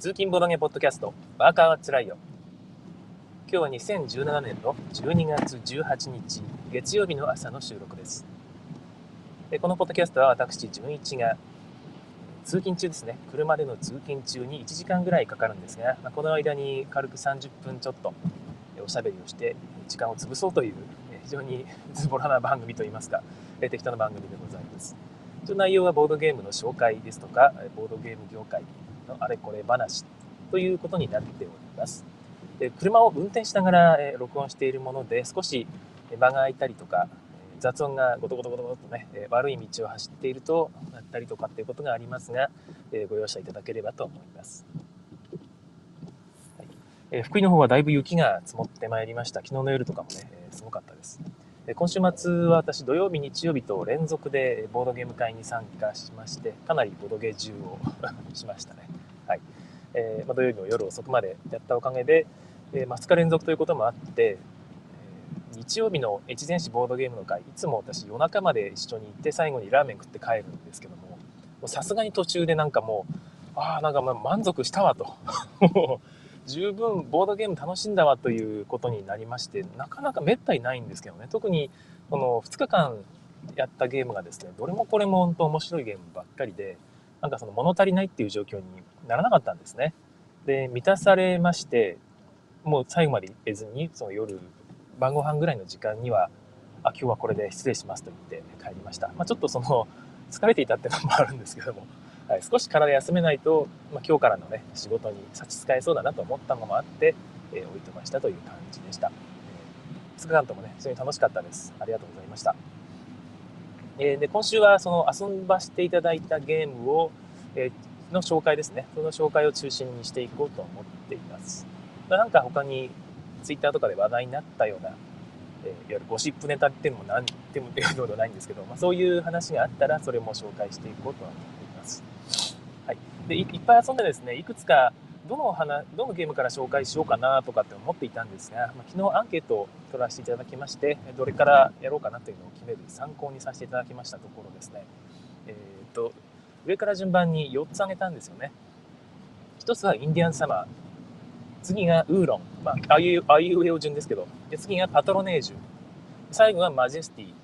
通勤ボドゲポッドキャスト、バーカーはつらいよ。今日は2017年の12月18日、月曜日の朝の収録です。でこのポッドキャストは私、純一が通勤中ですね、車での通勤中に1時間ぐらいかかるんですが、この間に軽く30分ちょっとおしゃべりをして時間を潰そうという非常に ズボラな番組といいますか、適当な番組でございます。内容はボードゲームの紹介ですとか、ボードゲーム業界のあれこれ話ということになっております。で車を運転しながら録音しているもので、少し間が空いたりとか、雑音がゴトゴトゴトゴトとね、悪い道を走っているとなったりとかっていうことがありますが、ご容赦いただければと思います。はい、福井の方はだいぶ雪が積もってまいりました。昨日の夜とかもね、すごかったです。今週末は私土曜日日曜日と連続でボードゲーム会に参加しましてかなりボードゲー中を しましたね、はい。えー、まあ、土曜日の夜遅くまでやったおかげで、えー、まあ、2日連続ということもあって、えー、日曜日の越前市ボードゲームの会いつも私夜中まで一緒に行って最後にラーメン食って帰るんですけどもさすがに途中でなんかもうああなんか満足したわと。十分ボードゲーム楽しんだわということになりましてなかなかめったにないんですけどね。特にこの2日間やったゲームがですねどれもこれも本当面白いゲームばっかりでなんかその物足りないっていう状況にならなかったんですね。で満たされましてもう最後まで行けずにその夜晩ご飯ぐらいの時間にはあ今日はこれで失礼しますと言って帰りました、まあ、ちょっとその疲れていたっていうのもあるんですけども。はい、少し体休めないと、まあ、今日からのね仕事に差し支えそうだなと思ったのもあって、えー、置いてましたという感じでした、えー、2日間ともね非常に楽しかったです。ありがとうございました、えー、で今週はその遊ばせていただいたゲームを、えー、の紹介ですね。その紹介を中心にしていこうと思っています。まなんか他に Twitter とかで話題になったようなえ、いわゆるゴシップネタっていうのも何でもっていうことないんですけど、まあ、そういう話があったらそれも紹介していこうと思ってでいっぱい遊んでですねいくつかどの花どのゲームから紹介しようかなとかって思っていたんですが、まあ、昨日アンケートを取らせていただきましてどれからやろうかなというのを決める参考にさせていただきましたところですね、えーと、上から順番に4つ挙げたんですよね。1つはインディアンサマー。次がウーロン、まあ、あいうあいうえお順ですけど。で次がパトロネージュ。最後はマジェスティ。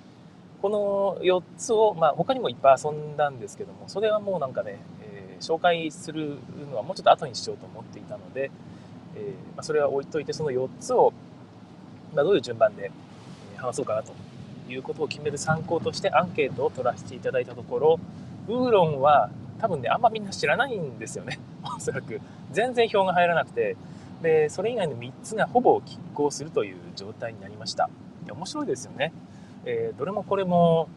この4つを、まあ、他にもいっぱい遊んだんですけどもそれはもうなんかね紹介するのはもうちょっと後にしようと思っていたので、えー、まあ、それは置いといてその4つを、まあ、どういう順番で話そうかなということを決める参考としてアンケートを取らせていただいたところウーロンは多分ねあんまみんな知らないんですよね。おそらく。全然票が入らなくて。でそれ以外の3つがほぼ拮抗するという状態になりました。面白いですよね、えー、どれもこれも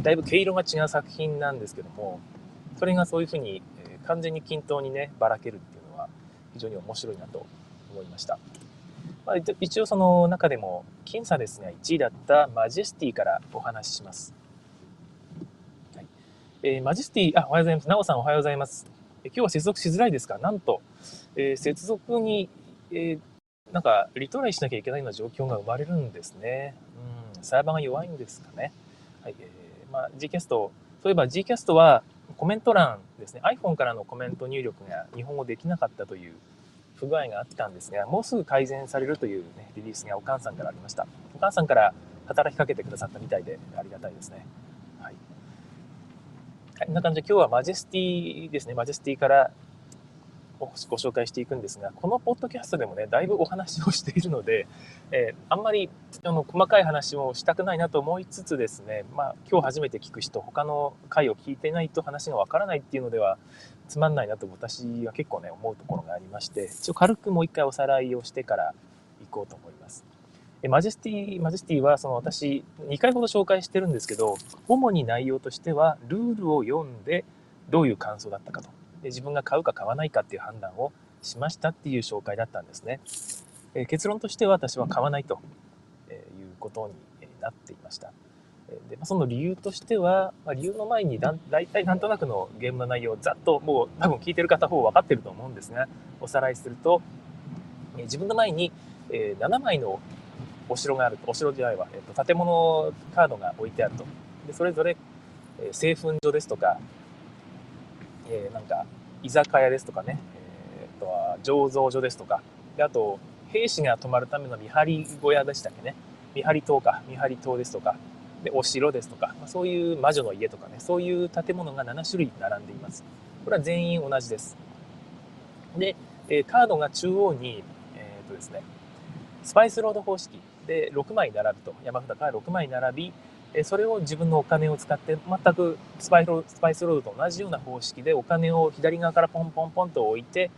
だいぶ毛色が違う作品なんですけどもそれがそういうふうに、えー、完全に均等にねばらけるっていうのは非常に面白いなと思いました、まあ、一応その中でも僅差ですね1位だったマジェスティからお話しします、はい。えー、マジェスティあおはようございます。なおさんおはようございます、え今日は接続しづらいですか？なんと、えー、接続に、えー、なんかリトライしなきゃいけないような状況が生まれるんですね。うん、サーバーが弱いんですかね。はい、えー、まあ、Gcast、そういえば Gcast は、コメント欄ですね。iPhone からのコメント入力が日本語できなかったという不具合があったんですがもうすぐ改善されるという、ね、リリースがお母さんからありました。お母さんから働きかけてくださったみたいでありがたいですね。はい、こんな感じで今日はマジェスティですね。マジェスティからご紹介していくんですが、このポッドキャストでもね、だいぶお話をしているので、えー、あんまりあの細かい話をしたくないなと思いつつですね、まあ、今日初めて聞く人、他の回を聞いてないと話がわからないっていうのでは、つまんないなと私は結構ね、思うところがありまして、一応軽くもう一回おさらいをしてから行こうと思います。マジェスティ、マジェスティはその私2回ほど紹介してるんですけど、主に内容としてはルールを読んでどういう感想だったかと。で自分が買うか買わないかっていう判断をしましたっていう紹介だったんですね。え結論としては私は買わないということになっていました。でその理由としては、ま、理由の前にだ大体なんとなくのゲームの内容をざっともう多分聞いてる方ほぼ分かってると思うんですがおさらいするとえ自分の前にえ7枚のお城があるとお城じゃないわ、えっと、建物カードが置いてあるとでそれぞれ製粉所ですとかえー、なんか居酒屋ですとかね、えー、あとは醸造所ですとか、であと、兵士が泊まるための見張り小屋でしたっけね。見張り塔か、見張り塔ですとか、で、お城ですとか、まあ、そういう魔女の家とかね、そういう建物が7種類並んでいます。これは全員同じです。で、えカードが中央に、え、ー、とですね、スパイスロード方式で6枚並ぶと、山札から6枚並び、えそれを自分のお金を使って全くスパイロスパイスロードと同じような方式でお金を左側からポンポンポンと置いて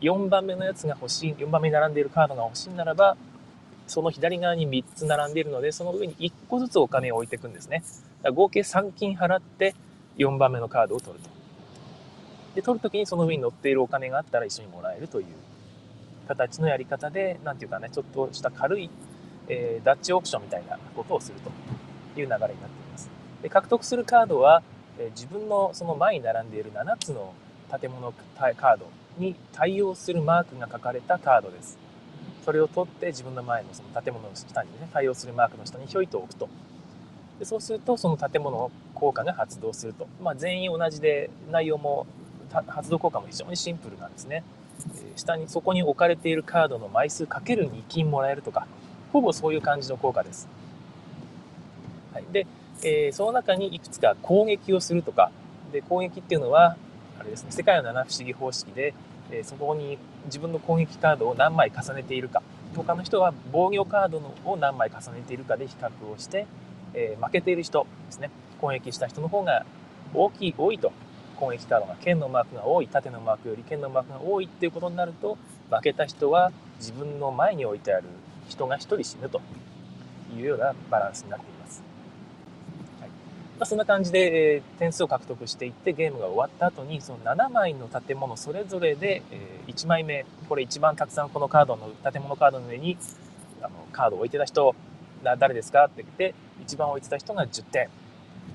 4番目のやつが欲しい4番目に並んでいるカードが欲しいならばその左側に3つ並んでいるのでその上に1個ずつお金を置いていくんですね。合計3金払って4番目のカードを取ると。で取るときにその上に乗っているお金があったら一緒にもらえるという形のやり方で何ていうかねちょっとした軽いえー、ダッチオークションみたいなことをすると。いう流れになっています。で獲得するカードは、え、自分のその前に並んでいる7つの建物カードに対応するマークが書かれたカードです。それを取って自分の前のその建物の下にね、対応するマークの下にひょいと置くと。でそうすると、その建物の効果が発動すると。まあ、全員同じで、内容も、発動効果も非常にシンプルなんですね。下に、そこに置かれているカードの枚数かける2金もらえるとか、ほぼそういう感じの効果です。はい、で、えー、その中にいくつか攻撃をするとか、で攻撃っていうのは、あれですね、世界の七不思議方式で、えー、そこに自分の攻撃カードを何枚重ねているか、他の人は防御カードのを何枚重ねているかで比較をして、えー、負けている人ですね、攻撃した人の方が大きい、多いと。攻撃カードが剣のマークが多い、縦のマークより剣のマークが多いっていうことになると、負けた人は自分の前に置いてある人が1人死ぬというようなバランスになっています。まあ、そんな感じで、点数を獲得していってゲームが終わった後にその7枚の建物それぞれで、えー、1枚目これ一番たくさんこのカードの建物カードの上にあのカードを置いてた人誰ですかって言って一番置いてた人が10点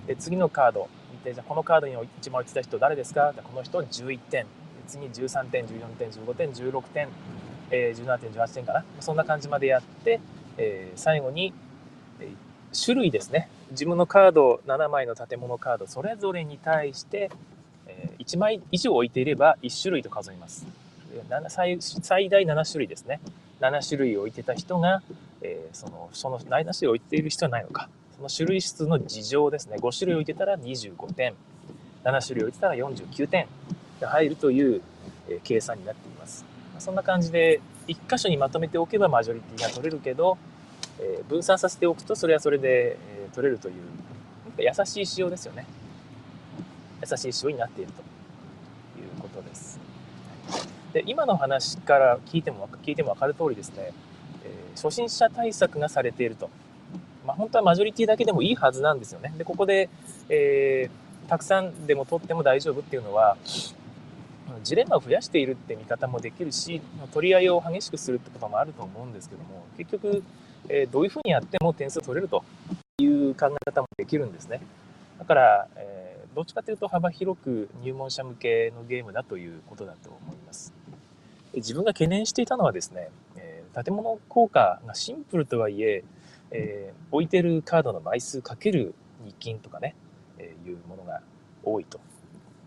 で次のカード見てじゃこのカードに一番置いてた人誰ですか？この人11点次13点14点15点16点えー、17点18点かな？そんな感じまでやって、えー、最後に、えー、種類ですね。自分のカード、7枚の建物カード、それぞれに対して、えー、1枚以上置いていれば1種類と数えます。最最大7種類ですね。7種類置いてた人が、え、その、その7種類置いている人はないのか。その種類数の事情ですね。5種類置いてたら25点。7種類置いてたら49点が入るという、え、計算になっています。そんな感じで、一箇所にまとめておけばマジョリティが取れるけど、え、分散させておくとそれはそれで、えー、取れるという、優しい仕様ですよね。優しい仕様になっているということです。で、今の話から聞いても、聞いても分かる通りですね、えー、初心者対策がされていると。まあ、本当はマジョリティだけでもいいはずなんですよね。で、ここで、えー、たくさんでも取っても大丈夫っていうのは、ジレンマを増やしているって見方もできるし取り合いを激しくするってこともあると思うんですけども結局、えー、どういうふうにやっても点数取れるという考え方もできるんですねだから、えー、どっちかというと幅広く入門者向けのゲームだということだと思います自分が懸念していたのはですね、えー、建物効果がシンプルとはいええー、置いてるカードの枚数かける2金とかね、えー、いうものが多いと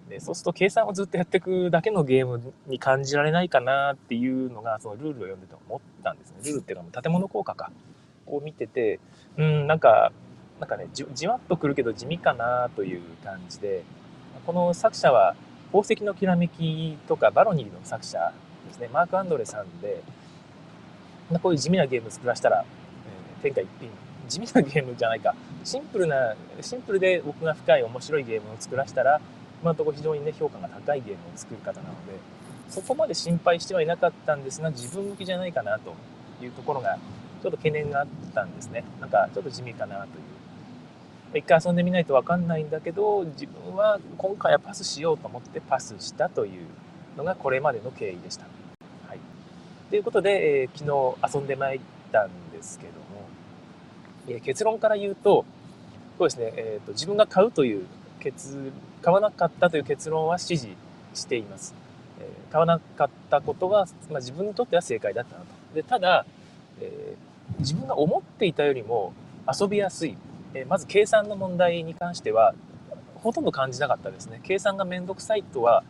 で、そうすると計算をずっとやっていくだけのゲームに感じられないかなっていうのが、そのルールを読んでて思ったんですね。ルールっていうのは建物効果か。を見てて、うん、なんか、なんかねじ、じわっとくるけど地味かなという感じで、この作者は、宝石のきらめきとかバロニーの作者ですね、マーク・アンドレさんで、こういう地味なゲーム作らせたら、えー、天下一品、地味なゲームじゃないか、シンプルな、シンプルで奥が深い面白いゲームを作らせたら、今のところ非常にね、評価が高いゲームを作る方なので、そこまで心配してはいなかったんですが、自分向きじゃないかなというところが、ょっと懸念があったんですね。なんか、ちょっと地味かなという。一回遊んでみないとわかんないんだけど、自分は今回はパスしようと思ってパスしたというのがこれまでの経緯でした。はい。ということで、えー、昨日遊んでまいったんですけども、えー、結論から言うと、そうですね、えーと、自分が買うという結買わなかったという結論は支持しています。え、買わなかったことが、まあ、自分にとっては正解だったなと。でただ、えー、自分が思っていたよりも遊びやすい、え、まず計算の問題に関してはほとんど感じなかったですね。計算がめんどくさいとは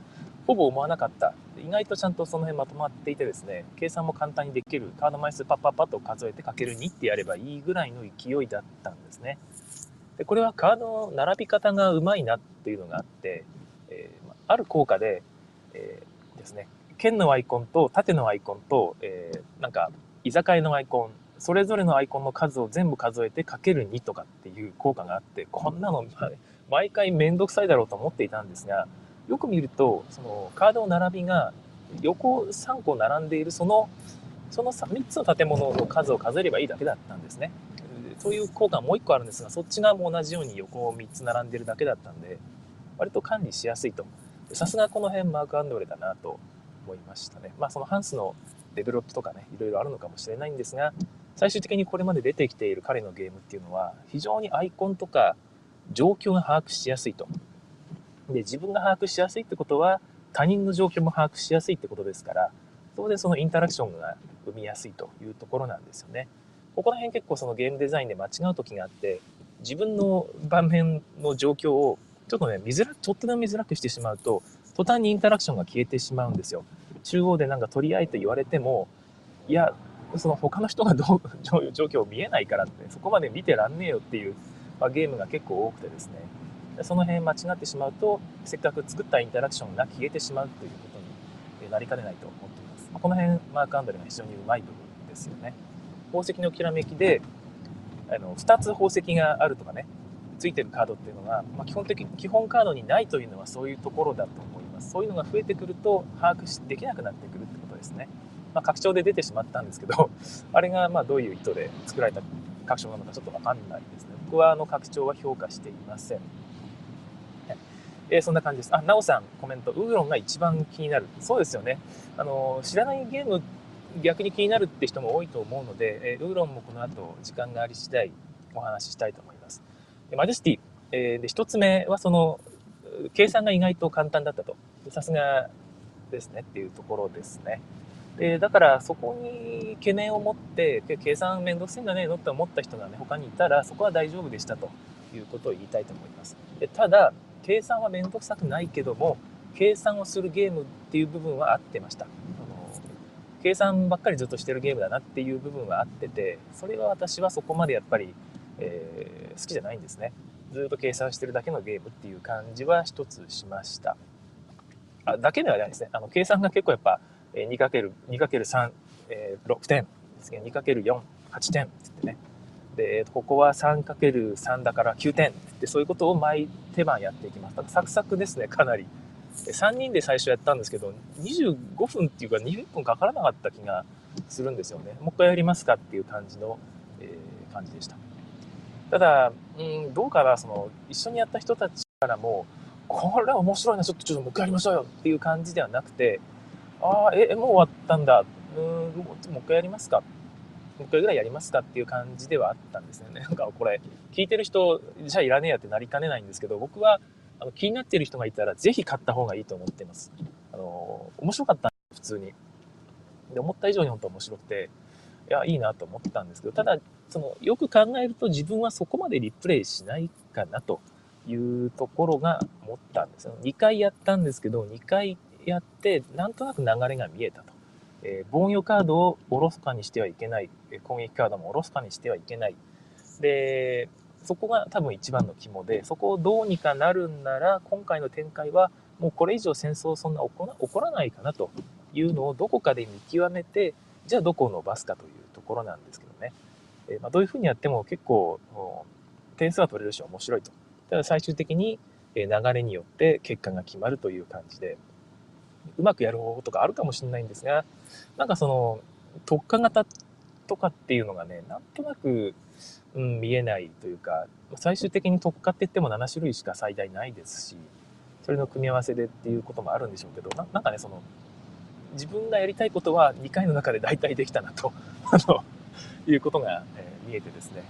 ほぼ思わなかった。意外とちゃんとその辺まとまっていてですね計算も簡単にできる。カード枚数パッパッパッと数えてかける2ってやればいいぐらいの勢いだったんですね。でこれはカードの並び方がうまいなっていうのがあって、えー、ある効果で、えー、ですね。剣のアイコンと縦のアイコンと、えー、なんか居酒屋のアイコンそれぞれのアイコンの数を全部数えてかける2とかっていう効果があってこんなの毎回めんどくさいだろうと思っていたんですがよく見るとそのカードの並びが横3個並んでいるそのその 3, 3つの建物の数を数えればいいだけだったんですね。そういう効果もう1個あるんですがそっち側も同じように横を3つ並んでるだけだったんで割と管理しやすいと。さすがこの辺マークアンドレだなと思いましたね。まあそのハンスのデベロップとかねいろいろあるのかもしれないんですが最終的にこれまで出てきている彼のゲームっていうのは非常にアイコンとか状況が把握しやすいとで自分が把握しやすいってことは他人の状況も把握しやすいってことですから当然そのインタラクションが生みやすいというところなんですよね。ここら辺結構そのゲームデザインで間違う時があって自分の盤面の状況をちょっとね見づらちょっとでも見づらくしてしまうと途端にインタラクションが消えてしまうんですよ。中央でなんか取り合いと言われてもいやその他の人がどう状況を見えないからってそこまで見てらんねえよっていう、まあ、ゲームが結構多くてですね。その辺間違ってしまうとせっかく作ったインタラクションが消えてしまうということになりかねないと思っています、まあ、この辺マーク・アンドレが非常にうまい部分ですよね。宝石のきらめきであの2つ宝石があるとかねついてるカードっていうのが、まあ、基本的に基本カードにないというのはそういうところだと思います。そういうのが増えてくると把握できなくなってくるってことですね、まあ、拡張で出てしまったんですけど あれがまあどういう意図で作られた拡張なのかちょっと分かんないですね僕はあの拡張は評価していませんえー、そんな感じです。あ、なおさん、コメント。ウーロンが一番気になる。そうですよね。あの、知らないゲーム、逆に気になるって人も多いと思うので、えー、ウーロンもこの後、時間があり次第、お話ししたいと思います。でマジェスティ、えー、で、一つ目は、その、計算が意外と簡単だったと。さすがですねっていうところですね。で、だからそこに懸念を持って、計算めんどくせえんだねえの？って思った人がね、他にいたら、そこは大丈夫でしたということを言いたいと思います。でただ、計算は面倒くさくないけども計算をするゲームっていう部分は合ってました。あの計算ばっかりずっとしてるゲームだなっていう部分は合っててそれは私はそこまでやっぱり、えー、好きじゃないんですね。ずっと計算してるだけのゲームっていう感じは一つしました。あだけではないですね。あの計算が結構やっぱ 2×2×3、えー、6点ですね 2×48 点ってってねで、ここは 3×3 だから9点ってそういうことを毎手番やっていきます。サクサクですね、かなり。3人で最初やったんですけど、25分っていうか20分かからなかった気がするんですよね。もう一回やりますかっていう感じの、えー、感じでした。ただ、うん、どうかな、その、一緒にやった人たちからも、これは面白いな、ちょっとちょっともう一回やりましょうよっていう感じではなくて、ああ、え、もう終わったんだ。うん、もう一回やりますかもう一回ぐらいやりますかっていう感じではあったんですよね。なんかこれ、聞いてる人、じゃあいらねえやってなりかねないんですけど、僕はあの気になってる人がいたら、ぜひ買った方がいいと思ってます。あの、面白かった普通に。で、思った以上に本当面白くて、いや、いいなと思ったんですけど、ただ、その、よく考えると自分はそこまでリプレイしないかなというところが思ったんですよ。2回やったんですけど、2回やって、なんとなく流れが見えたと。えー、防御カードをおろすかにしてはいけない、攻撃カードもおろすかにしてはいけない。で、そこが多分一番の肝で、そこをどうにかなるんなら、今回の展開はもうこれ以上戦争そんな起こらないかなというのをどこかで見極めて、じゃあどこを伸ばすかというところなんですけどね。えー、まあ、どういうふうにやっても結構点数は取れるし面白いと。ただ最終的に流れによって結果が決まるという感じで、うまくやる方法とかあるかもしれないんですが、なんかその、特化型とかっていうのがね、なんとなく、うん、見えないというか、最終的に特化って言っても7種類しか最大ないですし、それの組み合わせでっていうこともあるんでしょうけど、ななんかね、その、自分がやりたいことは2回の中で大体できたなと、あの、いうことが、えー、見えてですね、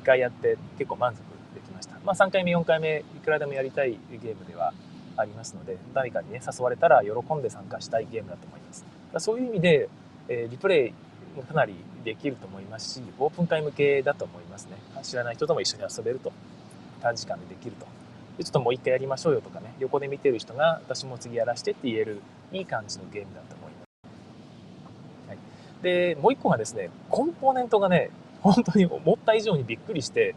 2回やって結構満足できました。まあ3回目、4回目、いくらでもやりたいゲームではありますので、誰かにね、誘われたら喜んで参加したいゲームだと思います。そういう意味で、えー、リプレイもかなりできると思いますし、オープン会向けだと思いますね。知らない人とも一緒に遊べると。短時間でできるとでちょっともう一回やりましょうよとかね、横で見てる人が私も次やらしてって言えるいい感じのゲームだと思います。はい、で、もう一個がですね、コンポーネントがね、本当に思った以上にびっくりして、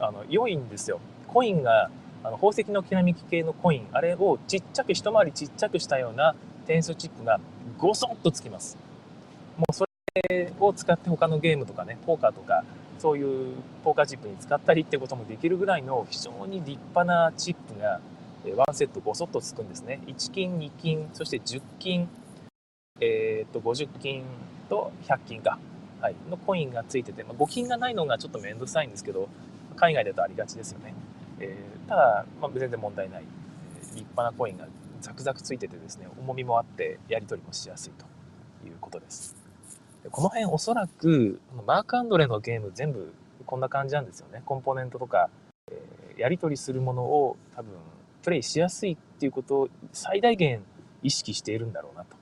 あの、良いんですよ。コインが、あの宝石のきらめき系のコイン、あれをちっちゃく、一回りちっちゃくしたような点数チップがごそっとつきます。もうそれを使って他のゲームとかね、ポーカーとか、そういうポーカーチップに使ったりってこともできるぐらいの非常に立派なチップが1セットごそっとつくんですね。1金、2金、そして10金、えー、っと50金と100金か、はい、のコインがついてて、まあ、5金がないのがちょっと面倒くさいんですけど、海外だとありがちですよね。えー、ただ、まあ、全然問題ないえ。立派なコインがザクザクついててですね、重みもあってやり取りもしやすいということですで。この辺おそらくマーク・アンドレのゲーム全部こんな感じなんですよね。コンポーネントとか、えー、やり取りするものを多分プレイしやすいっていうことを最大限意識しているんだろうなと。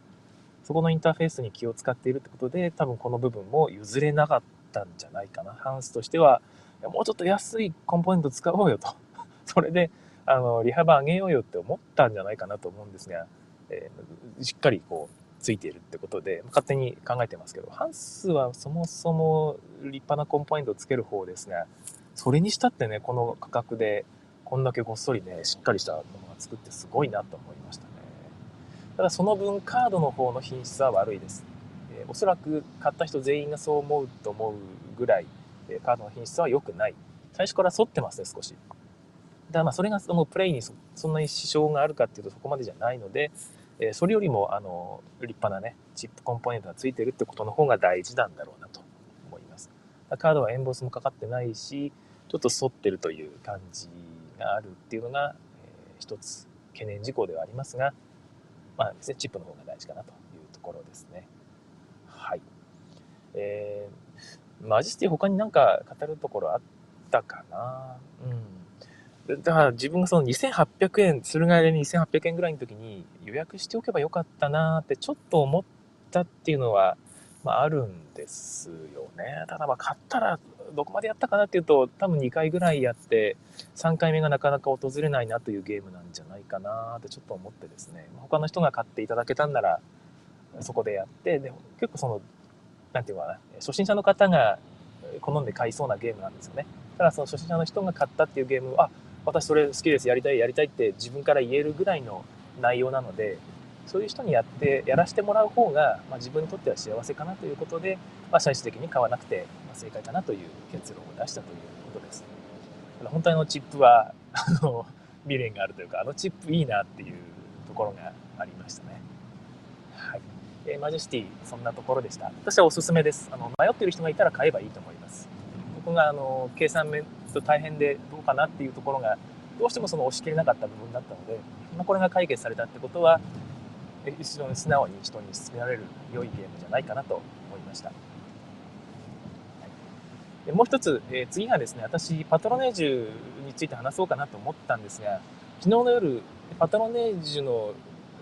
そこのインターフェースに気を使っているってことで多分この部分も譲れなかったんじゃないかな。ハンスとしてはもうちょっと安いコンポーネント使おうよと。それであの利幅上げようよって思ったんじゃないかなと思うんですが、えー、しっかりこうついているってことで、勝手に考えてますけど、ハンスはそもそも立派なコンポーネントをつける方ですが、それにしたってね、この価格で、こんだけごっそりね、しっかりしたものが作ってすごいなと思いましたね。ただその分、カードの方の品質は悪いです。えー、おそらく買った人全員がそう思うと思うぐらい、えー、カードの品質は良くない。最初から反ってますね、少し。だまあそれがそのプレイにそんなに支障があるかっていうとそこまでじゃないので、えそれよりもあの立派なねチップコンポーネントがついてるってことの方が大事なんだろうなと思います。カードはエンボスもかかってないしちょっと反ってるという感じがあるっていうのが、えー、一つ懸念事項ではありますがまあですねチップの方が大事かなというところですね。はい。えー、マジスティ他に何か語るところあったかな？うん。だから自分がその2800円、駿河屋で2800円ぐらいの時に予約しておけばよかったなってちょっと思ったっていうのは、まあ、あるんですよね。ただまあ買ったらどこまでやったかなっていうと多分2回ぐらいやって3回目がなかなか訪れないなというゲームなんじゃないかなってちょっと思ってですね他の人が買っていただけたんならそこでやってで結構その何て言うかな初心者の方が好んで買いそうなゲームなんですよね。ただその初心者の人が買ったっていうゲームは私それ好きですやりたいやりたいって自分から言えるぐらいの内容なのでそういう人にやってやらせてもらう方が、まあ、自分にとっては幸せかなということで、まあ、最終的に買わなくて、ま、正解かなという結論を出したということです。だ本当のチップは あの未練があるというかあのチップいいなっていうところがありましたね。はいえー、マジェスティそんなところでした。私はおすすめです。あの迷ってる人がいたら買えばいいと思います。僕があの計算と大変でどうかなっていうところがどうしてもその押し切れなかった部分だったので、まあ、これが解決されたってことは非常に素直に人に勧められる良いゲームじゃないかなと思いました。はい、でもう一つ、えー、次がですね私パトロネージュについて話そうかなと思ったんですが昨日の夜パトロネージュの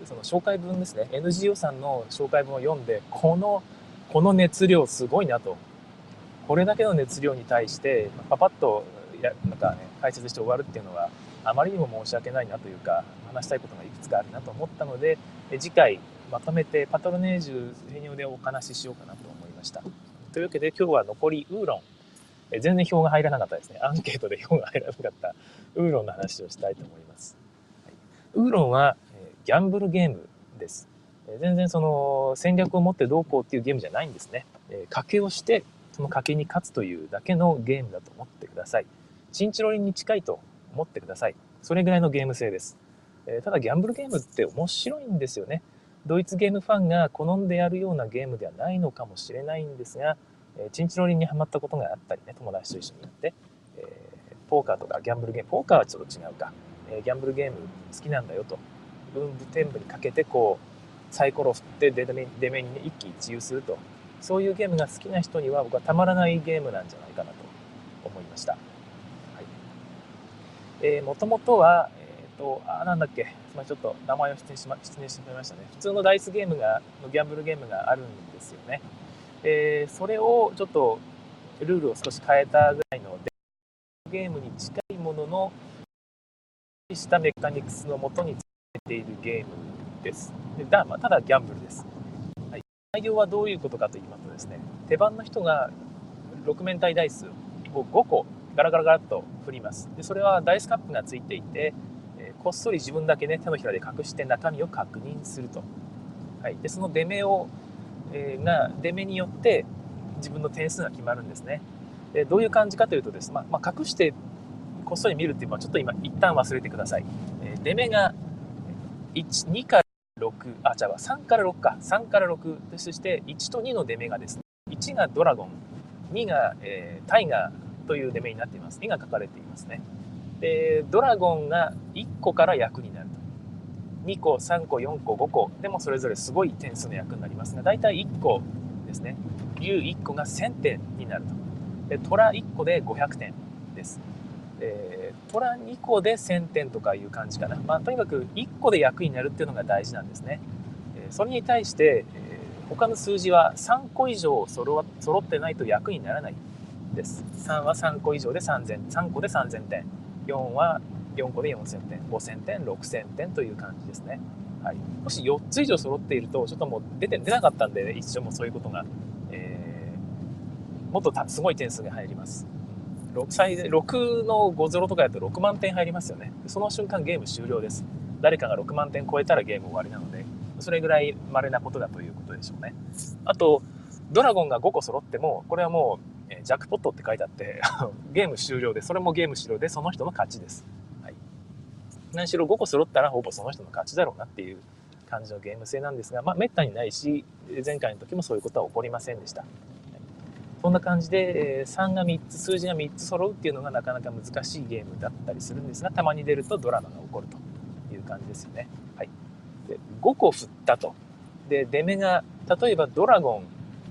その紹介文ですね NGO さんの紹介文を読んでこのこの熱量すごいなとこれだけの熱量に対してパパッとやなんかね解説して終わるっていうのはあまりにも申し訳ないなというか話したいことがいくつかあるなと思ったので次回まとめてパトロネージュ専用でお話ししようかなと思いました。というわけで今日は残りウーロン。全然票が入らなかったですね。アンケートで票が入らなかった。ウーロンの話をしたいと思います、はい、ウーロンは、ギャンブルゲームです。全然その戦略を持ってどうこうっていうゲームじゃないんですね。賭けをしてその賭けに勝つというだけのゲームだと思ってください。チンチロリンに近いと思ってください。それぐらいのゲーム性です。えただギャンブルゲームって面白いんですよね。ドイツゲームファンが好んでやるようなゲームではないのかもしれないんですが、えチンチロリンにはまったことがあったりね、友達と一緒にやって、えポーカーとかギャンブルゲーム、ポーカーはちょっと違うか、えギャンブルゲーム好きなんだよと、文武天武にかけてこう、サイコロ振って出目にね、一喜一憂するとそういうゲームが好きな人には僕はたまらないゲームなんじゃないかなと思いました。えー、もともとは、えっ、ー、と、あ、なんだっけ、まあ、ちょっと名前を失念しま失念してしまいましたね。普通のダイスゲームが、のギャンブルゲームがあるんですよね。えー、それをちょっとルールを少し変えたぐらいのゲームに近いもののしたメカニクスのもとに作れているゲームです。でだまあ、ただギャンブルです、はい。内容はどういうことかと言いますとですね、手番の人が6面体ダイスを5個ガラガラガラっと振ります。でそれはダイスカップがついていて、え、こっそり自分だけね手のひらで隠して中身を確認すると。はい、でその出目を、えー、が出目によって自分の点数が決まるんですね。でどういう感じかというとです、まあ、まあ、隠してこっそり見るっていうのはちょっと今一旦忘れてください。えー、出目が1 2から6あ違う3から6か3から6そして1と2の出目がですね1がドラゴン2が、えー、タイガーという出目になっています。絵が書かれていますね。で、ドラゴンが1個から役になると。2個、3個、4個、5個でもそれぞれすごい点数の役になりますが、大体1個ですね。竜1個が1000点になると。で、虎1個で500点です。で、虎2個で1000点とかいう感じかな。まあ、とにかく1個で役になるっていうのが大事なんですねえ。それに対してえ、他の数字は3個以上揃ってないと役にならないです。3は3個以上で3000、3個で3000点。4は4個で4000点。5000点、6000点という感じですね。はい。もし4つ以上揃っていると、ちょっともう出て、出なかったんで、ね、一緒もうそういうことが、えー、もっとすごい点数が入ります。6, 最6の5ゾロとかやると6万点入りますよね。その瞬間ゲーム終了です。誰かが6万点超えたらゲーム終わりなので、それぐらい稀なことだということでしょうね。あと、ドラゴンが5個揃っても、これはもう、えジャックポットって書いてあって ゲーム終了で、それもゲーム終了で、その人の勝ちです。はい。何しろ5個揃ったらほぼその人の勝ちだろうなっていう感じのゲーム性なんですが、まあ、めったにないし、前回の時もそういうことは起こりませんでした。はい、そんな感じで、え3が3つ、数字が3つ揃うっていうのがなかなか難しいゲームだったりするんですが、たまに出るとドラマが起こるという感じですよね。はい。で5個振ったと。で、出目が、例えばドラゴン、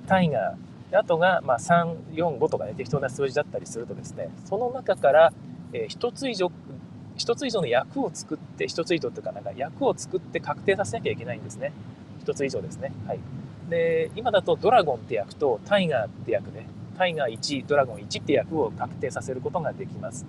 タイガー、あとが、まあ、3、4、5とかね、適当な数字だったりするとですね、その中から、えー、1つ以上、1つ以上の役を作って、1つ以上というか、なんか役を作って確定させなきゃいけないんですね。1つ以上ですね。はい。で、今だとドラゴンって役とタイガーって役ね、タイガー1、ドラゴン1って役を確定させることができます。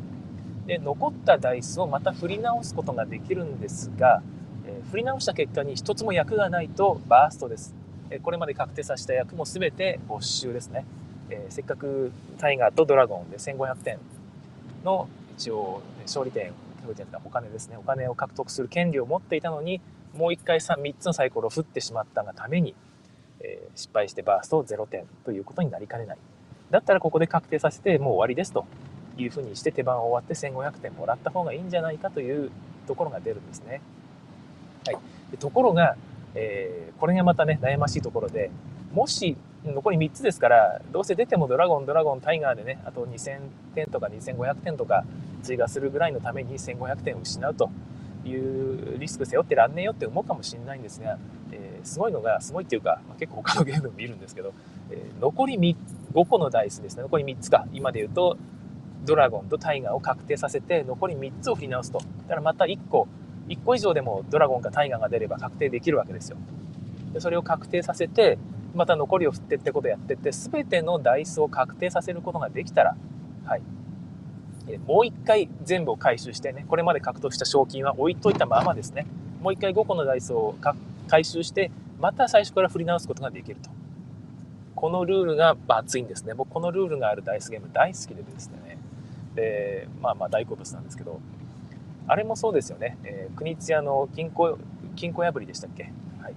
で、残ったダイスをまた振り直すことができるんですが、えー、振り直した結果に1つも役がないとバーストです。これまで確定させた役も全て没収ですね。えー、せっかくタイガーとドラゴンで1500点の一応勝利点、勝利点お金ですね、お金を獲得する権利を持っていたのに、もう一回 3, 3つのサイコロを振ってしまったがために、えー、失敗してバースト0点ということになりかねない。だったらここで確定させてもう終わりですというふうにして手番を終わって1500点もらった方がいいんじゃないかというところが出るんですね。はい、ところが、えー、これがまたね、悩ましいところで、もし、残り3つですから、どうせ出てもドラゴン、ドラゴン、タイガーでね、あと2000点とか2500点とか追加するぐらいのために1500点を失うというリスク背負ってらんねえよって思うかもしれないんですが、えー、すごいのが、すごいっていうか、まあ、結構他のゲーム見るんですけど、えー、残り5個のダイスですね、残り3つか、今で言うと、ドラゴンとタイガーを確定させて、残り3つを振り直すと。だからまた1個、1個以上でもドラゴンかタイガーが出れば確定できるわけですよ。でそれを確定させて、また残りを振ってってことをやってって、全てのダイスを確定させることができたら、はい。もう一回全部を回収してね、これまで獲得した賞金は置いといたままですね、もう一回5個のダイスを回収して、また最初から振り直すことができると。このルールが熱いんですね。僕このルールがあるダイスゲーム大好きでですね、で、まあまあ大好物なんですけど、あれもそうですよね。えー、国津屋の金庫、金庫破りでしたっけ？はい。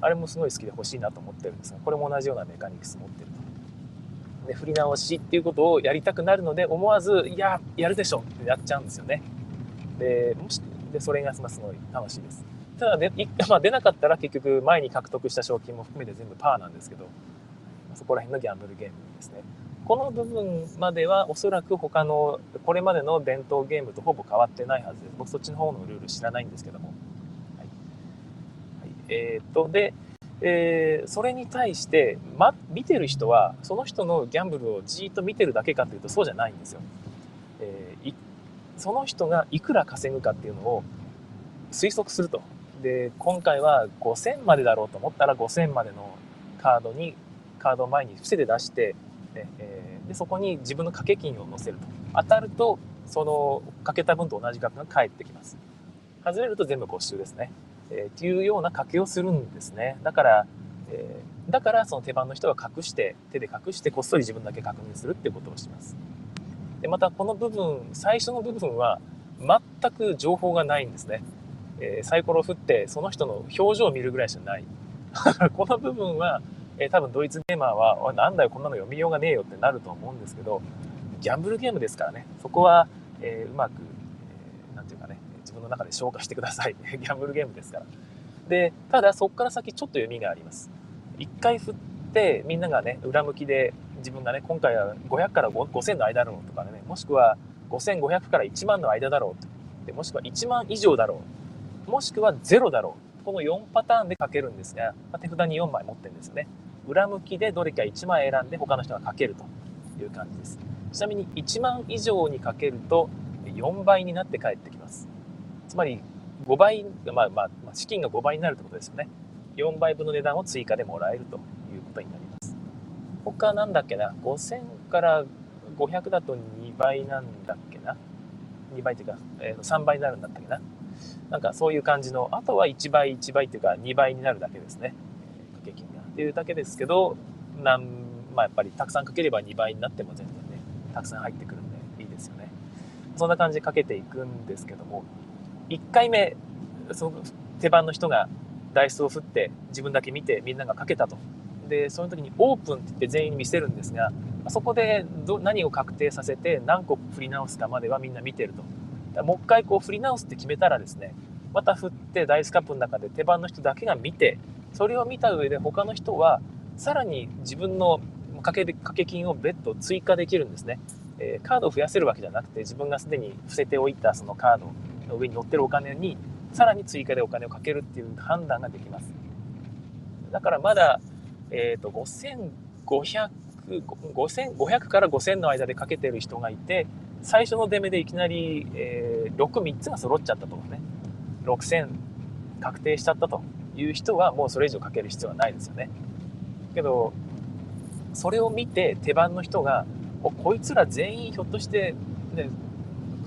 あれもすごい好きで欲しいなと思ってるんですが、これも同じようなメカニクス持ってると。で、振り直しっていうことをやりたくなるので、思わず、いや、やるでしょってやっちゃうんですよね。で、もし、で、それがすごい楽しいです。ただで、まあ、出なかったら結局前に獲得した賞金も含めて全部パーなんですけど、そこら辺のギャンブルゲームですね。この部分まではおそらく他のこれまでの伝統ゲームとほぼ変わってないはずです。僕そっちの方のルール知らないんですけども。はい。はい、えー、っと、で、えー、それに対して、ま、見てる人はその人のギャンブルをじーっと見てるだけかというとそうじゃないんですよ。えー、その人がいくら稼ぐかっていうのを推測すると。で、今回は5000までだろうと思ったら5000までのカードに、カード前に伏せて出して、ねえー、でそこに自分の掛け金を載せると当たるとそのかけた分と同じ額が返ってきます外れると全部没収ですね。えー、っていうような賭けをするんですね。だから、えー、だからその手番の人は隠して、手で隠してこっそり自分だけ確認するっていうことをします。で、またこの部分、最初の部分は全く情報がないんですね。えー、サイコロを振ってその人の表情を見るぐらいしかない。この部分は、えー、多分ドイツゲーマーは、なんだよこんなの読みようがねえよってなると思うんですけど、ギャンブルゲームですからね、そこは、えー、うまく、えー、て言うかね、自分の中で消化してください。ギャンブルゲームですから。で、ただそこから先ちょっと読みがあります。一回振って、みんながね、裏向きで自分がね、今回は500から5000の間だろうとかね、もしくは5500から1万の間だろうと。でもしくは1万以上だろう。もしくは0だろう。この4パターンで書けるんですが、まあ、手札に4枚持ってるんですよね。裏向きでどれか1枚選んで他の人が書けるという感じです。ちなみに1万以上にかけると4倍になって帰ってきます。つまり5倍、まあまあ、資金が5倍になるってことですよね。4倍分の値段を追加でもらえるということになります。他なんだっけな、5000から500だと2倍なんだっけな？2倍というか、えー、3倍になるんだったっけな？なんかそういう感じの、あとは1倍、1倍っていうか2倍になるだけですね。っていうだけですけど、なんまあやっぱりたくさんかければ2倍になっても全然ね、たくさん入ってくるんでいいですよね。そんな感じでかけていくんですけども、1回目、その手番の人がダイスを振って自分だけ見てみんながかけたと。で、その時にオープンって言って全員に見せるんですが、そこでど何を確定させて何個振り直すかまではみんな見てると。もう一回こう振り直すって決めたらですね、また振ってダイスカップの中で手番の人だけが見て、それを見た上で他の人はさらに自分の掛け掛け金を別途追加できるんですね。えー、カードを増やせるわけじゃなくて自分がすでに伏せておいたそのカードの上に乗ってるお金にさらに追加でお金をかけるっていう判断ができます。だからまだ、えーと、5500 5500から5000の間でかけてる人がいて最初の出目でいきなり、えー、63つが揃っちゃったとかね6000確定しちゃったという人はもうそれ以上かける必要はないですよね。けどそれを見て手番の人がこいつら全員ひょっとして、ね、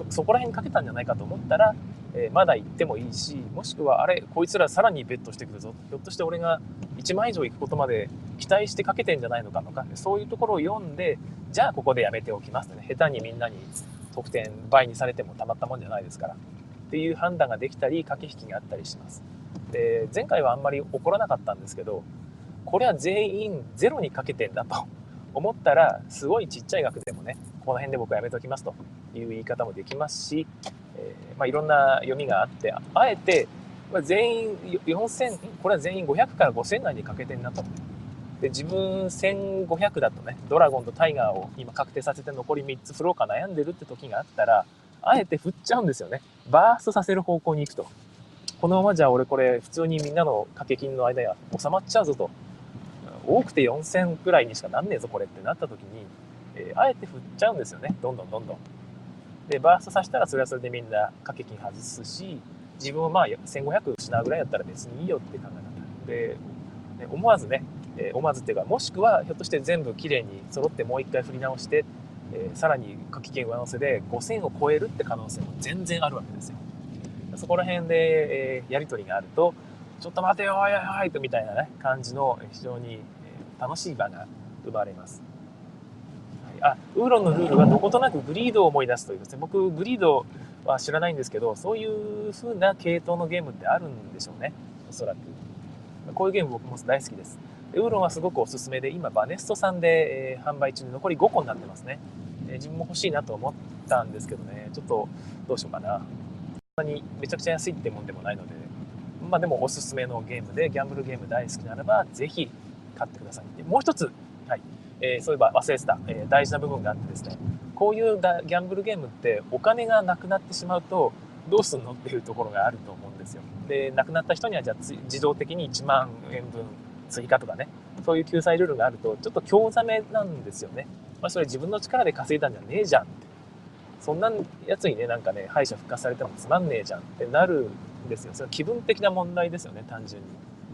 そこら辺かけたんじゃないかと思ったら、えー、まだ行ってもいいしもしくはあれこいつらさらにベットしてくるぞ。ひょっとして俺が1万以上行くことまで期待してかけてんじゃないのかとかそういうところを読んでじゃあここでやめておきますね。下手にみんなに得点倍にされてもたまったもんじゃないですから。っていう判断ができたり駆け引きがあったりします。で前回はあんまり起こらなかったんですけどこれは全員ゼロにかけてんだと 思ったらすごいちっちゃい額でもねこの辺で僕はやめときますという言い方もできますし、えー、まあ、いろんな読みがあってあえて、ま全員4000これは全員500から5000内にかけてんなと。で自分1500だとねドラゴンとタイガーを今確定させて残り3つ振ろうか悩んでるって時があったらあえて振っちゃうんですよね。バーストさせる方向に行くと。このままじゃ俺これ普通にみんなの掛け金の間や収まっちゃうぞと。多くて4000くらいにしかなんねえぞこれってなった時に、えー、あえて振っちゃうんですよね。どんどんどんどん。でバーストさせたらそれはそれでみんな掛け金外すし自分はまあ1500失うぐらいだったら別にいいよって考え方。で、ね、思わずね、えー、思わずっていうかもしくはひょっとして全部きれいに揃ってもう一回振り直して、えー、さらに掛け金上乗せで5000を超えるって可能性も全然あるわけですよ。そこら辺で、えー、やり取りがあるとちょっと待てよおいおいとみたいなね感じの非常にえ楽しい場が生まれます。あウーロンのルールはどことなくグリードを思い出すというですね。僕グリードは知らないんですけどそういう風な系統のゲームってあるんでしょうね。おそらく。こういうゲーム僕も大好きです。ウーロンはすごくおすすめで今バネストさんで、え、販売中に残り5個になってますね、え、自分も欲しいなと思ったんですけどね。ちょっとどうしようかな。そんなにめちゃくちゃ安いってもんでもないのでまあでもおすすめのゲームでギャンブルゲーム大好きならばぜひ買ってください。でもう一つ、はいえー、そういえば忘れてた、えー、大事な部分があってですね、こういうギャンブルゲームってお金がなくなってしまうとどうすんのっていうところがあると思うんですよ。で、亡くなった人にはじゃあ自動的に1万円分追加とかね、そういう救済ルールがあるとちょっと興ざめなんですよね。まあ、それ自分の力で稼いだんじゃねえじゃんって。そんなやつにね、なんかね、敗者復活されてもつまんねえじゃんってなるんですよ。それは気分的な問題ですよね、単純に。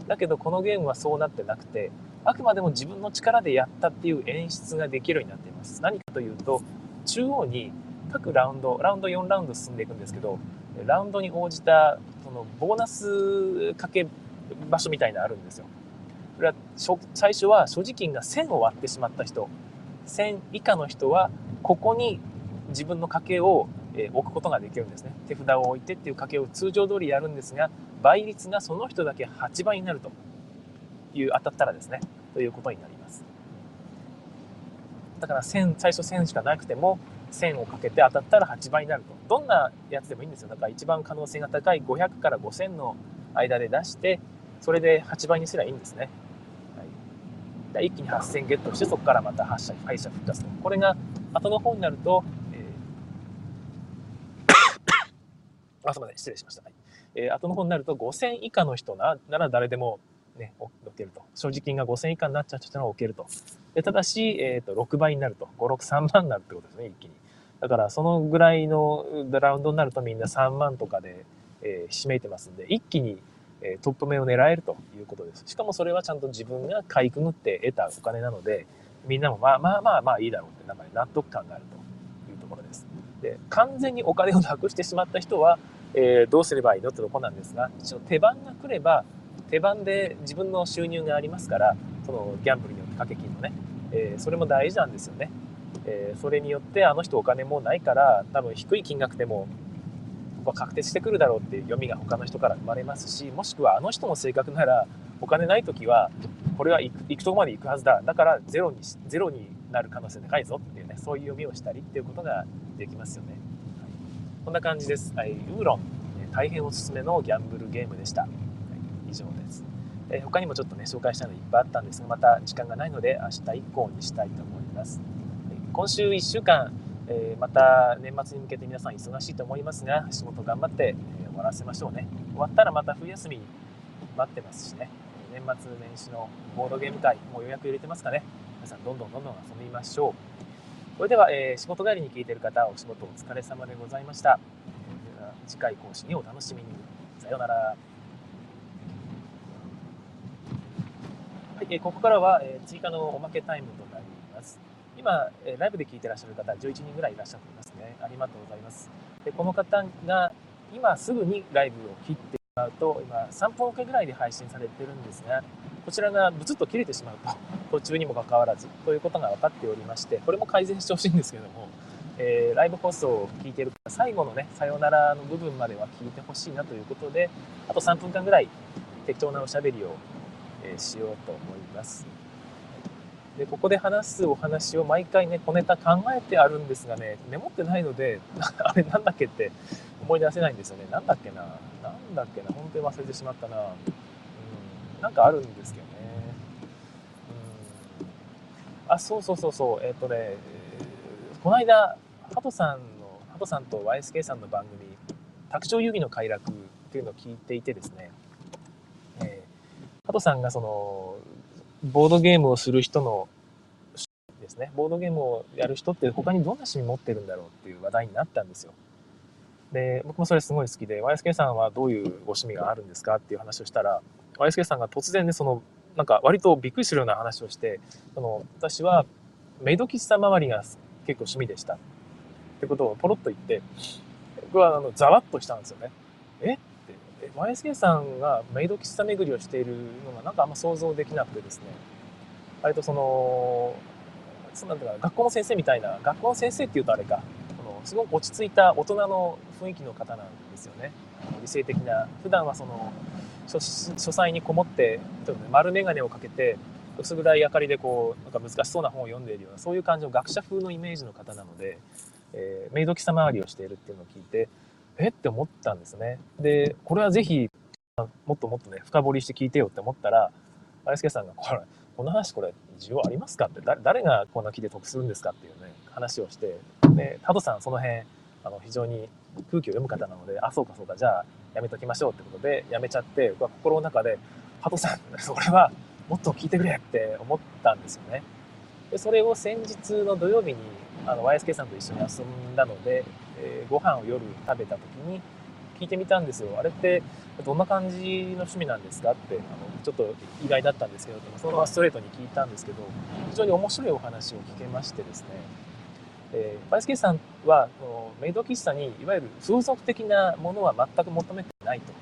だけどこのゲームはそうなってなくて、あくまでも自分の力でやったっていう演出ができるようになっています。何かというと、中央に各ラウンド、ラウンド4ラウンド進んでいくんですけど、ラウンドに応じたそのボーナスかけ場所みたいなのあるんですよ。これは最初は所持金が1000を割ってしまった人1000以下の人はここに自分の賭けを置くことができるんですね。手札を置いてっていう賭けを通常通りやるんですが倍率がその人だけ8倍になるという当たったらですねということになります。だから1000最初1000しかなくても1000をかけて当たったら8倍になると。どんなやつでもいいんですよ。だから一番可能性が高い500から5000の間で出してそれで8倍にすればいいんですね。はい。一気に8000ゲットしてそこからまた発射敗者復活と。これが後の方になると、えー、あすみません失礼しました、はいえー、後の方になると5000以下の人ななら誰でもね、置けると。所持金が5000以下になっちゃう人は置けると。でただし、えっ、ー、と、6倍になると。5、6、3万になるってことですね、一気に。だから、そのぐらいのラウンドになるとみんな3万とかで、えー、ひしめてますんで、一気にえトップ目を狙えるということです。しかもそれはちゃんと自分がかいくぐって得たお金なので、みんなもまあまあまあまあいいだろうって、なんか納得感があるというところです。で、完全にお金をなくしてしまった人は、えー、どうすればいいのってとこなんですが、一応手番が来れば、手番で自分の収入がありますから、そのギャンブルによって掛け金のね、えー、それも大事なんですよね。えー、それによってあの人お金もないから多分低い金額でもここは確定してくるだろうっていう読みが他の人から生まれますしもしくはあの人の性格ならお金ない時はこれは行く行くとこまで行くはずだだからゼロにゼロになる可能性高いぞっていうねそういう読みをしたりっていうことができますよね、はい、こんな感じです、はい、ウーロン。大変おすすめのギャンブルゲームでした、はい、以上です、え他にもちょっとね紹介したのいっぱいあったんですがまた時間がないので明日以降にしたいと思います。今週1週間えー、また年末に向けて皆さん忙しいと思いますが仕事頑張って、えー、終わらせましょうね。終わったらまた冬休み待ってますしね。年末年始のボードゲーム会もう予約入れてますかね。皆さんどんどんどんどん遊びましょう。それでは、えー、仕事帰りに聞いている方お仕事お疲れ様でございました、えー、次回更新をお楽しみにさようならはい、えー、ここからは、えー、追加のおまけタイムとなります今、えライブで聞いてらっしゃる方、11人ぐらいいらっしゃっていますね。ありがとうございます。でこの方が今すぐにライブを切ってしまうと、今3分おけぐらいで配信されてるんですが、こちらがブツッと切れてしまうと、途中にもかかわらずということが分かっておりまして、これも改善してほしいんですけども、えー、ライブ放送を聞いている、最後のね、さよならの部分までは聞いてほしいなということで、あと3分間ぐらい適当なおしゃべりを、えー、しようと思います。でここで話すお話を毎回ね小ネタ考えてあるんですがねメモってないので あれなんだっけって思い出せないんですよねなんだっけななんだっけな本当に忘れてしまったななんかあるんですけどね。うん。あそうそうそうそう。えっ、ー、とねこの間ハトさんのハトさんと YSK さんの番組「卓上遊戯の快楽」っていうのを聞いていてですね、えー、ハトさんがそのボードゲームをする人のですね、ボードゲームをやる人って他にどんな趣味持ってるんだろうっていう話題になったんですよ。で、僕もそれすごい好きで、YSK さんはどういうご趣味があるんですかっていう話をしたら、YSK さんが突然ね、その、なんか割とびっくりするような話をして、その、私はメイド喫茶周りが結構趣味でした。ってことをポロッと言って、僕はあの、ざわっとしたんですよね。え？って。YSK さんがメイド喫茶巡りをしているのがなんかあんま想像できなくてですね。割とそのそなんていうか学校の先生みたいな学校の先生っていうとあれか。このすごく落ち着いた大人の雰囲気の方なんですよね。理性的な。普段はその書書斎にこもって丸眼鏡をかけて薄暗い明かりでこうなんか難しそうな本を読んでいるようなそういう感じの学者風のイメージの方なので、えー、メイド喫茶周りをしているっていうのを聞いてえって思ったんですね。で、これはぜひ、もっともっとね、深掘りして聞いてよって思ったら、林介さんが、これ、この話これ、需要ありますかって、誰がこんな聞いて得するんですかっていうね、話をして、で、タドさんその辺、あの、非常に空気を読む方なので、あ、そうかそうか、じゃあ、やめときましょうってことで、やめちゃって、僕は心の中で、ハトさん、それはもっと聞いてくれって思ったんですよね。で、それを先日の土曜日に、あの、YSK さんと一緒に遊んだので、えー、ご飯を夜食べた時に聞いてみたんですよ。あれってどんな感じの趣味なんですかってあのちょっと意外だったんですけどそのままストレートに聞いたんですけど非常に面白いお話を聞けましてですねえー、バイスケさんはこのメイド喫茶にいわゆる風俗的なものは全く求めてないと、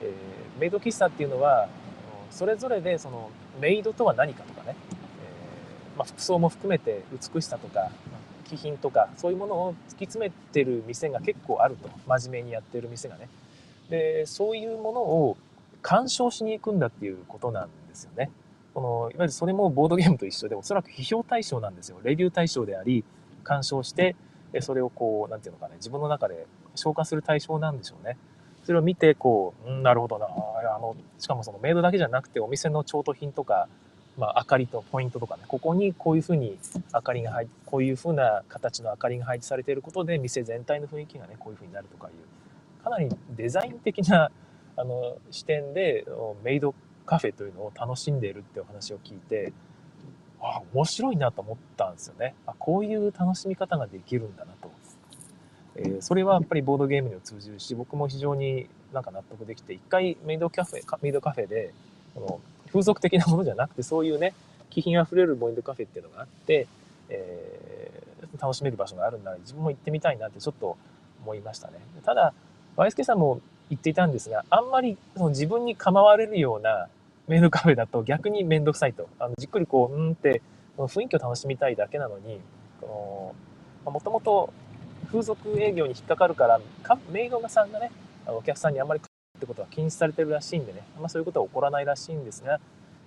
えー、メイド喫茶っていうのはそれぞれでそのメイドとは何かとかね、えー、まあ、服装も含めて美しさとか気品とかそういうものを突き詰めてる店が結構あると。真面目にやってる店がね。でそういうものを鑑賞しに行くんだっていうことなんですよね。このいわゆるそれもボードゲームと一緒でおそらく批評対象なんですよ。レビュー対象であり鑑賞してそれをこう何て言うのかね自分の中で消化する対象なんでしょうね。それを見てこう、うん、なるほどなあのしかもそのメイドだけじゃなくてお店の調度品とかまあ、明かりとポイントとかねここにこういうふうに明かりが入こういうふうな形の明かりが配置されていることで店全体の雰囲気がねこういうふうになるとかいうかなりデザイン的なあの視点でメイドカフェというのを楽しんでいるっていう話を聞いてあ面白いなと思ったんですよね。あこういう楽しみ方ができるんだなと、えー、それはやっぱりボードゲームにも通じるし僕も非常になんか納得できて一回メイドカフェメイドカフェでこの風俗的なものじゃなくてそういうね気品あふれるボインドカフェっていうのがあって、えー、楽しめる場所があるんなら自分も行ってみたいなってちょっと思いましたね。ただワイスケさんも言っていたんですがあんまりその自分に構われるようなメイドカフェだと逆に面倒くさいと。あのじっくりこううんって雰囲気を楽しみたいだけなのにもともと風俗営業に引っかかるからかメイドさんがねお客さんにあんまりってことは禁止されてるらしいんでね、ま、そういうことは起こらないらしいんですが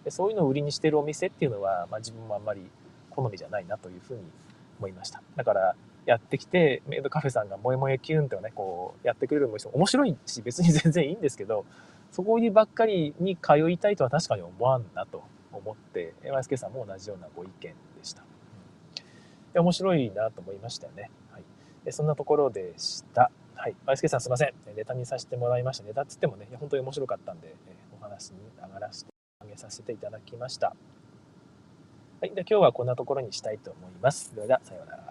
そういうのを売りにしてるお店っていうのは、まあ、自分もあんまり好みじゃないなというふうに思いました。だからやってきてメイドカフェさんが萌え萌えキュンってねこうやってくれるも面白いし別に全然いいんですけどそこにばっかりに通いたいとは確かに思わんなと思って MSK さんも同じようなご意見でした、で面白いなと思いましたよね、はい、そんなところでしたはい。バイスケさんすいません。ネタにさせてもらいました。ネタっつってもね、本当に面白かったんで、お話に上がらせて、あげさせていただきました。はい。で今日はこんなところにしたいと思います。では、さようなら。